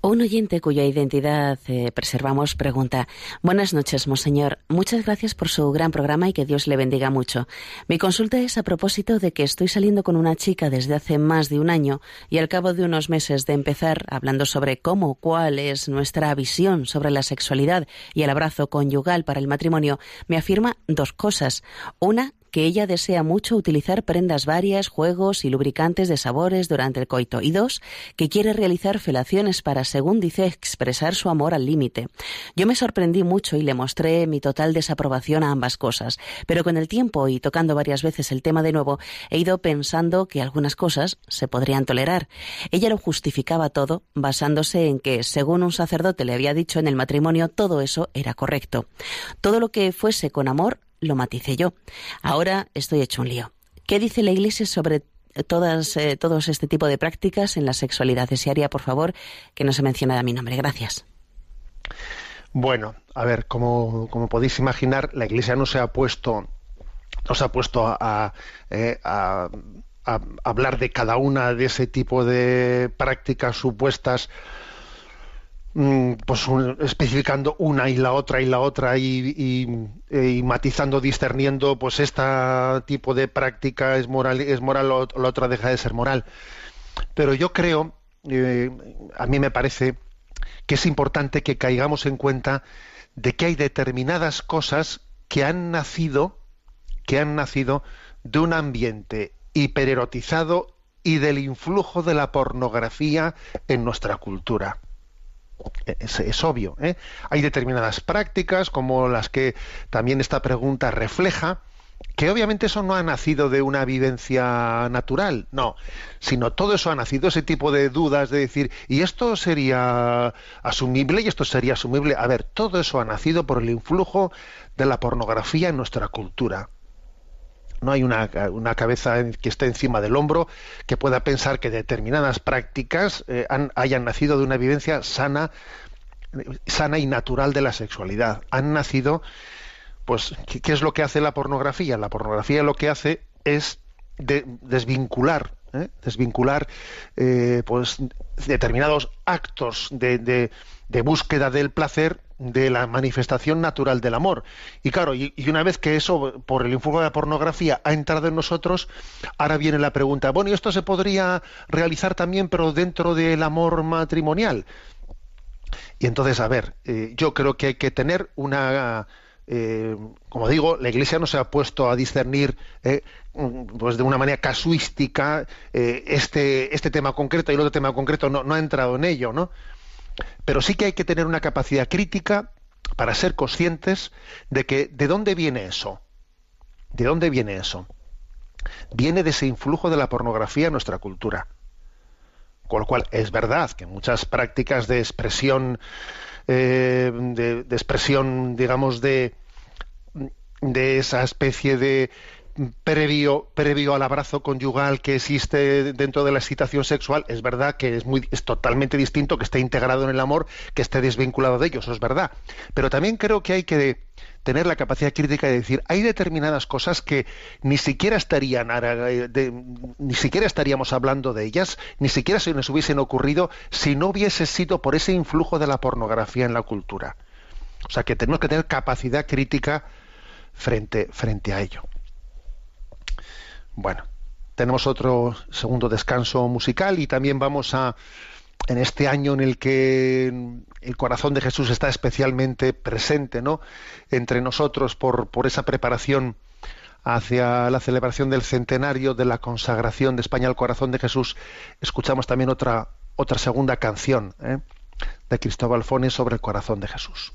Un oyente cuya identidad eh, preservamos pregunta, Buenas noches, Monseñor. Muchas gracias por su gran programa y que Dios le bendiga mucho. Mi consulta es a propósito de que estoy saliendo con una chica desde hace más de un año y al cabo de unos meses de empezar hablando sobre cómo, cuál es nuestra visión sobre la sexualidad y el abrazo conyugal para el matrimonio, me afirma dos cosas. Una, que ella desea mucho utilizar prendas varias, juegos y lubricantes de sabores durante el coito. Y dos, que quiere realizar felaciones para, según dice, expresar su amor al límite. Yo me sorprendí mucho y le mostré mi total desaprobación a ambas cosas. Pero con el tiempo y tocando varias veces el tema de nuevo, he ido pensando que algunas cosas se podrían tolerar. Ella lo justificaba todo basándose en que, según un sacerdote le había dicho en el matrimonio, todo eso era correcto. Todo lo que fuese con amor lo maticé yo. Ahora estoy hecho un lío. ¿Qué dice la Iglesia sobre todas, eh, todos este tipo de prácticas en la sexualidad? Desearía, por favor, que no se mencionara mi nombre. Gracias. Bueno, a ver, como, como podéis imaginar, la Iglesia no se ha puesto, no se ha puesto a, eh, a, a hablar de cada una de ese tipo de prácticas supuestas Mm, pues especificando una y la otra y la otra y, y, matizando, discerniendo, pues este tipo de práctica es moral, es moral o la otra deja de ser moral. Pero yo creo, eh, a mí me parece que es importante que caigamos en cuenta de que hay determinadas cosas que han nacido, que han nacido de un ambiente hipererotizado y del influjo de la pornografía en nuestra cultura es, obvio. ¿eh? Hay determinadas prácticas, como las que también esta pregunta refleja, que obviamente eso no ha nacido de una vivencia natural, no, sino todo eso ha nacido, ese tipo de dudas de decir, ¿y esto sería asumible y esto sería asumible? A ver, todo eso ha nacido por el influjo de la pornografía en nuestra cultura. No hay una, cabeza que esté encima del hombro que pueda pensar que determinadas prácticas eh, hayan nacido de una vivencia sana, sana y natural de la sexualidad. Han nacido, pues, ¿qué, es lo que hace la pornografía? La pornografía lo que hace es desvincular ¿eh? desvincular eh, pues determinados actos de, búsqueda del placer de la manifestación natural del amor. Y claro, y, una vez que eso, por el influjo de la pornografía, ha entrado en nosotros, ahora viene la pregunta, bueno, ¿y esto se podría realizar también, pero dentro del amor matrimonial? Y entonces, a ver, eh, yo creo que hay que tener una... Eh, como digo, la Iglesia no se ha puesto a discernir eh, pues de una manera casuística este, este tema concreto y el otro tema concreto, no, no ha entrado en ello, ¿no? Pero sí que hay que tener una capacidad crítica para ser conscientes de que de dónde viene eso. ¿De dónde viene eso? Viene de ese influjo de la pornografía en nuestra cultura. Con lo cual, es verdad que muchas prácticas de expresión, eh, de, expresión, digamos, de, de esa especie de previo, previo al abrazo conyugal que existe dentro de la excitación sexual, es verdad que es, muy, es totalmente distinto que esté integrado en el amor, que esté desvinculado de ellos, eso es verdad. Pero también creo que hay que tener la capacidad crítica de decir, hay determinadas cosas que ni siquiera estarían, ni siquiera estaríamos hablando de ellas, ni siquiera se nos hubiesen ocurrido si no hubiese sido por ese influjo de la pornografía en la cultura. O sea que tenemos que tener capacidad crítica frente, frente a ello. Bueno, tenemos otro segundo descanso musical y también vamos a, en este año en el que el corazón de Jesús está especialmente presente, ¿no? Entre nosotros por, por esa preparación hacia la celebración del centenario de la consagración de España al corazón de Jesús, escuchamos también otra, otra segunda canción ¿eh? de Cristóbal Fones sobre el corazón de Jesús.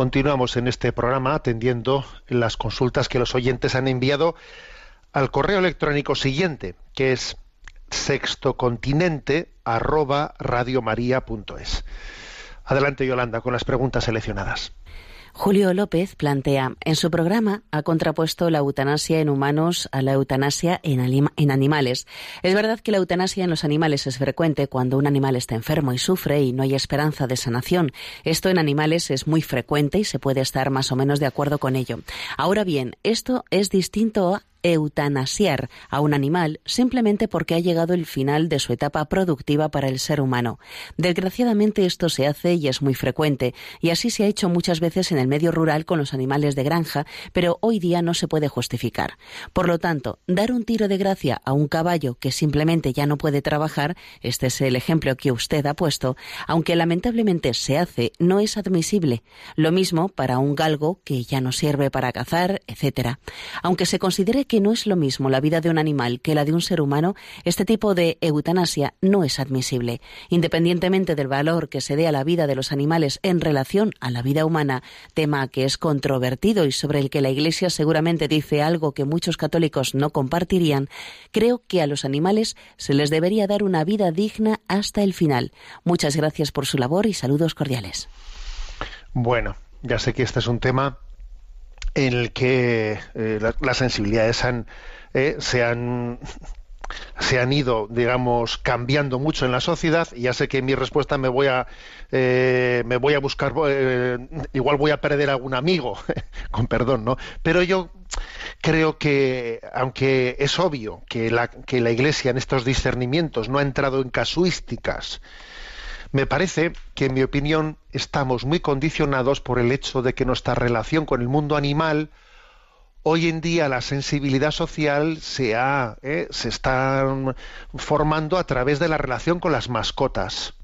Continuamos en este programa atendiendo las consultas que los oyentes han enviado al correo electrónico siguiente, que es sextocontinente arroba radiomaria.es. Adelante, Yolanda, con las preguntas seleccionadas. Julio López plantea, en su programa ha contrapuesto la eutanasia en humanos a la eutanasia en, animales. Es verdad que la eutanasia en los animales es frecuente cuando un animal está enfermo y sufre y no hay esperanza de sanación. Esto en animales es muy frecuente y se puede estar más o menos de acuerdo con ello. Ahora bien, esto es distinto a eutanasiar a un animal simplemente porque ha llegado el final de su etapa productiva para el ser humano. Desgraciadamente esto se hace y es muy frecuente, y así se ha hecho muchas veces en el medio rural con los animales de granja, pero hoy día no se puede justificar. Por lo tanto, dar un tiro de gracia a un caballo que simplemente ya no puede trabajar, este es el ejemplo que usted ha puesto, aunque lamentablemente se hace, no es admisible. Lo mismo para un galgo que ya no sirve para cazar, etc. Aunque se considere que no es lo mismo la vida de un animal que la de un ser humano, este tipo de eutanasia no es admisible. Independientemente del valor que se dé a la vida de los animales en relación a la vida humana, tema que es controvertido y sobre el que la Iglesia seguramente dice algo que muchos católicos no compartirían, creo que a los animales se les debería dar una vida digna hasta el final. Muchas gracias por su labor y saludos cordiales. Bueno, ya sé que este es un tema en el que eh, la, las sensibilidades han, eh, se han se han ido, digamos, cambiando mucho en la sociedad. Y ya sé que en mi respuesta me voy a eh, me voy a buscar, eh, igual voy a perder algún amigo, (laughs) con perdón, ¿no? Pero yo creo que, aunque es obvio que la, que la Iglesia en estos discernimientos no ha entrado en casuísticas, me parece que, en mi opinión, estamos muy condicionados por el hecho de que nuestra relación con el mundo animal, hoy en día la sensibilidad social se, ha, eh, está formando a través de la relación con las mascotas.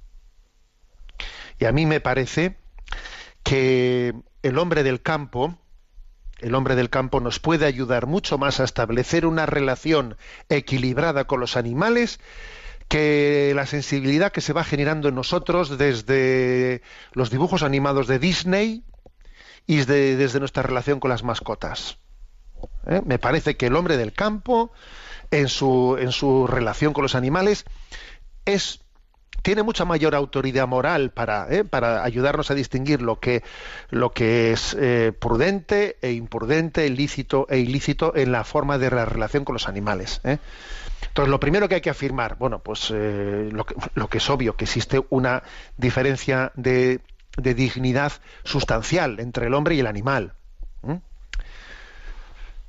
Y a mí me parece que el hombre del campo, el hombre del campo nos puede ayudar mucho más a establecer una relación equilibrada con los animales que la sensibilidad que se va generando en nosotros desde los dibujos animados de Disney y desde, desde nuestra relación con las mascotas. ¿Eh? Me parece que el hombre del campo, en su, en su relación con los animales, es tiene mucha mayor autoridad moral para, ¿eh? para ayudarnos a distinguir lo que, lo que es eh, prudente e imprudente, lícito e ilícito en la forma de la relación con los animales. ¿eh? Entonces, lo primero que hay que afirmar, bueno, pues eh, lo, que, (laughs) lo, que, es obvio, que existe una diferencia de, dignidad sustancial entre el hombre y el animal.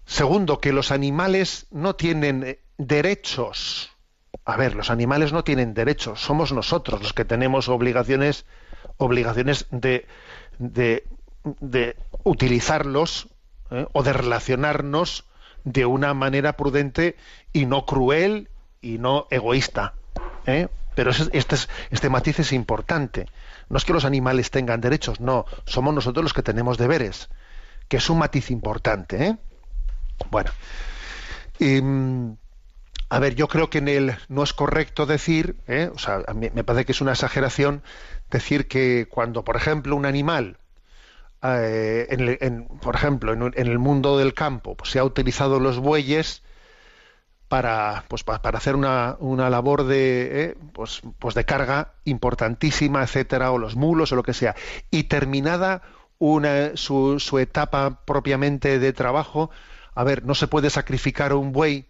Segundo, que los animales no tienen derechos. A ver, los animales no tienen derechos, somos nosotros los que tenemos obligaciones, obligaciones de, de, de utilizarlos ¿eh? o de relacionarnos de una manera prudente y no cruel y no egoísta. ¿eh? Pero este, es, este matiz es importante. No es que los animales tengan derechos, no, somos nosotros los que tenemos deberes, que es un matiz importante. ¿eh? Bueno, y, a ver, yo creo que en el no es correcto decir, ¿eh? o sea, a me parece que es una exageración decir que cuando, por ejemplo, un animal eh, en, en, por ejemplo, en, en, el mundo del campo, pues, se ha utilizado los bueyes para, pues, para hacer una, una labor de, eh, pues, pues de carga importantísima, etcétera, o los mulos o lo que sea. Y terminada una, su, su etapa propiamente de trabajo, a ver, no se puede sacrificar un buey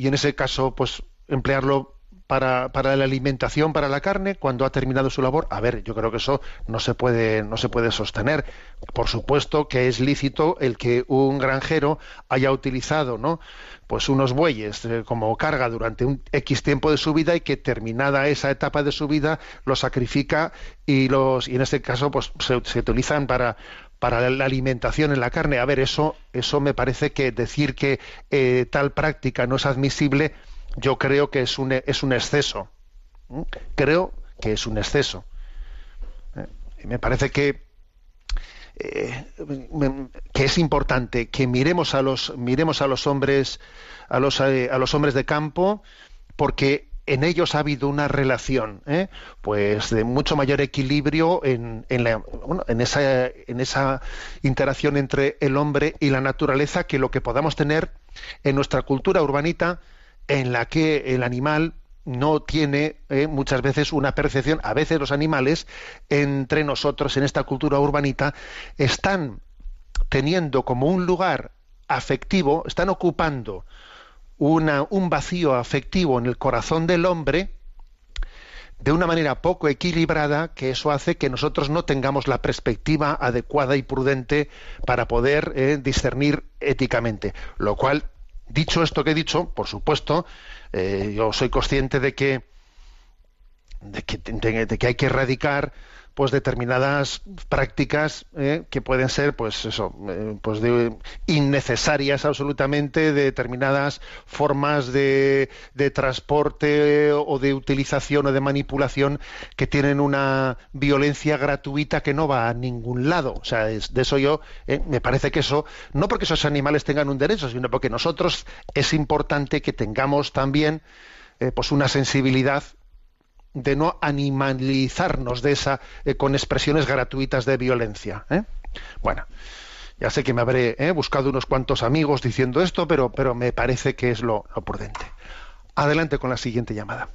y en ese caso, pues emplearlo para, para, la alimentación, para la carne, cuando ha terminado su labor, a ver, yo creo que eso no se puede, no se puede sostener. Por supuesto que es lícito el que un granjero haya utilizado, ¿no? Pues unos bueyes eh, como carga durante un X tiempo de su vida y que terminada esa etapa de su vida los sacrifica y los, y en este caso, pues se, se utilizan para, para la alimentación en la carne. A ver, eso, eso me parece que decir que eh, tal práctica no es admisible, yo creo que es un, es un exceso. ¿Mm? Creo que es un exceso. ¿Eh? Me parece que, eh, que es importante que miremos a los, miremos a los hombres, a los, a los hombres de campo, porque en ellos ha habido una relación, ¿eh? pues de mucho mayor equilibrio en, en, la- bueno, en esa, en esa interacción entre el hombre y la naturaleza que lo que podamos tener en nuestra cultura urbanita, en la que el animal no tiene eh, muchas veces una percepción, a veces los animales entre nosotros en esta cultura urbanita están teniendo como un lugar afectivo, están ocupando una- un vacío afectivo en el corazón del hombre de una manera poco equilibrada que eso hace que nosotros no tengamos la perspectiva adecuada y prudente para poder eh, discernir éticamente. Lo cual, dicho esto que he dicho, por supuesto, eh, yo soy consciente de que de que, de- de que hay que erradicar pues determinadas prácticas eh, que pueden ser pues eso eh, pues innecesarias absolutamente de determinadas formas de, de transporte o de utilización o de manipulación que tienen una violencia gratuita que no va a ningún lado. O sea es- de eso yo eh, me parece que eso no porque esos animales tengan un derecho sino porque nosotros es importante que tengamos también pues una sensibilidad de no animalizarnos de esa eh, con expresiones gratuitas de violencia. ¿eh? Bueno, ya sé que me habré eh, buscado unos cuantos amigos diciendo esto, pero, pero me parece que es lo, lo prudente. Adelante con la siguiente llamada.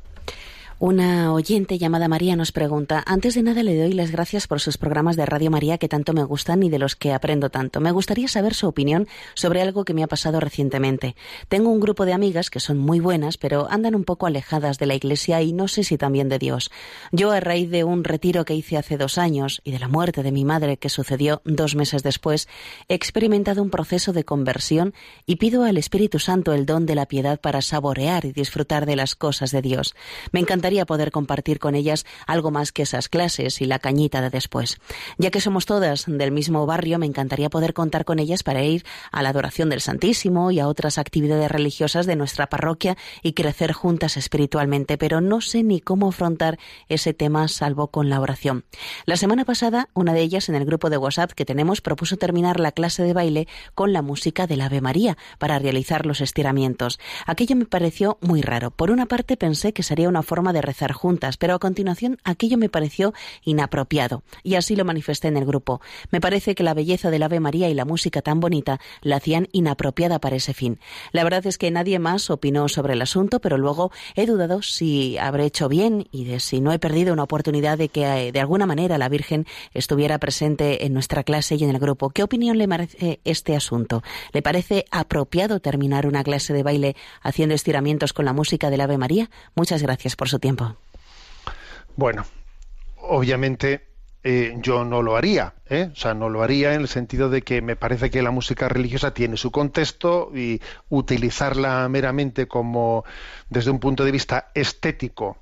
Una oyente llamada María nos pregunta, antes de nada le doy las gracias por sus programas de Radio María que tanto me gustan y de los que aprendo tanto. Me gustaría saber su opinión sobre algo que me ha pasado recientemente. Tengo un grupo de amigas que son muy buenas, pero andan un poco alejadas de la Iglesia y no sé si también de Dios. Yo, a raíz de un retiro que hice hace dos años y de la muerte de mi madre que sucedió dos meses después, he experimentado un proceso de conversión y pido al Espíritu Santo el don de la piedad para saborear y disfrutar de las cosas de Dios. Me encantaría poder compartir con ellas algo más que esas clases y la cañita de después. Ya que somos todas del mismo barrio, me encantaría poder contar con ellas para ir a la adoración del Santísimo y a otras actividades religiosas de nuestra parroquia y crecer juntas espiritualmente, pero no sé ni cómo afrontar ese tema salvo con la oración. La semana pasada, una de ellas en el grupo de WhatsApp que tenemos propuso terminar la clase de baile con la música del Ave María para realizar los estiramientos. Aquello me pareció muy raro. Por una parte pensé que sería una forma de rezar juntas, pero a continuación aquello me pareció inapropiado y así lo manifesté en el grupo. Me parece que la belleza del Ave María y la música tan bonita la hacían inapropiada para ese fin. La verdad es que nadie más opinó sobre el asunto, pero luego he dudado si habré hecho bien y si no he perdido una oportunidad de que eh, de alguna manera la Virgen estuviera presente en nuestra clase y en el grupo. ¿Qué opinión le merece este asunto? ¿Le parece apropiado terminar una clase de baile haciendo estiramientos con la música del Ave María? Muchas gracias por su tiempo. Bueno, obviamente eh, yo no lo haría, ¿eh? o sea, no lo haría en el sentido de que me parece que la música religiosa tiene su contexto y utilizarla meramente como desde un punto de vista estético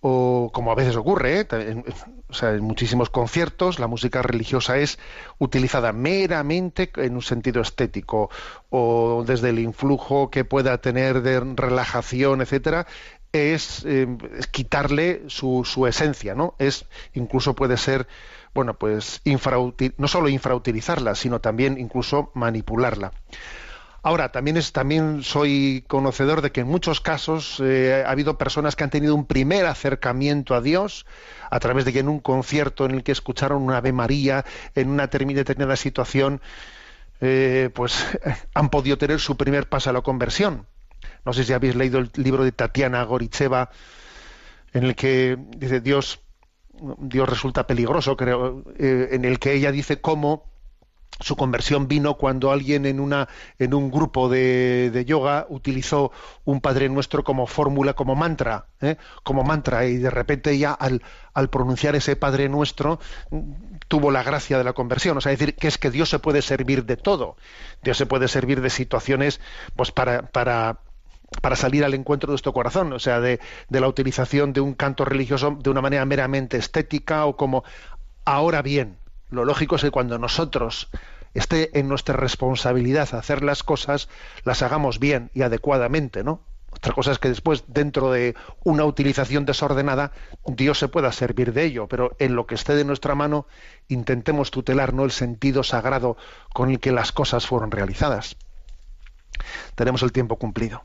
o como a veces ocurre, ¿eh? En- o sea, en muchísimos conciertos la música religiosa es utilizada meramente en un sentido estético o desde el influjo que pueda tener de relajación, etcétera, es, eh, es quitarle su, esencia, ¿no? Es incluso puede ser bueno, pues no solo infrautilizarla, sino también incluso manipularla. Ahora, también, es, también soy conocedor de que en muchos casos eh, ha habido personas que han tenido un primer acercamiento a Dios a través de que en un concierto en el que escucharon una Ave María en una termi- determinada situación, eh, pues (laughs) han podido tener su primer paso a la conversión. No sé si habéis leído el libro de Tatiana Goricheva, en el que dice Dios, Dios resulta peligroso, creo, eh, en el que ella dice cómo su conversión vino cuando alguien en una en un grupo de, de yoga utilizó un Padre Nuestro como fórmula, como mantra, ¿eh? como mantra, y de repente ella al, al pronunciar ese Padre Nuestro tuvo la gracia de la conversión. O sea, decir que es que Dios se puede servir de todo. Dios se puede servir de situaciones pues para, para para salir al encuentro de nuestro corazón, o sea, de, la utilización de un canto religioso de una manera meramente estética o como ahora bien, lo lógico es que cuando nosotros esté en nuestra responsabilidad hacer las cosas, las hagamos bien y adecuadamente, ¿no? Otra cosa es que después, dentro de una utilización desordenada, Dios se pueda servir de ello, pero en lo que esté de nuestra mano, intentemos tutelar no el sentido sagrado con el que las cosas fueron realizadas. Tenemos el tiempo cumplido.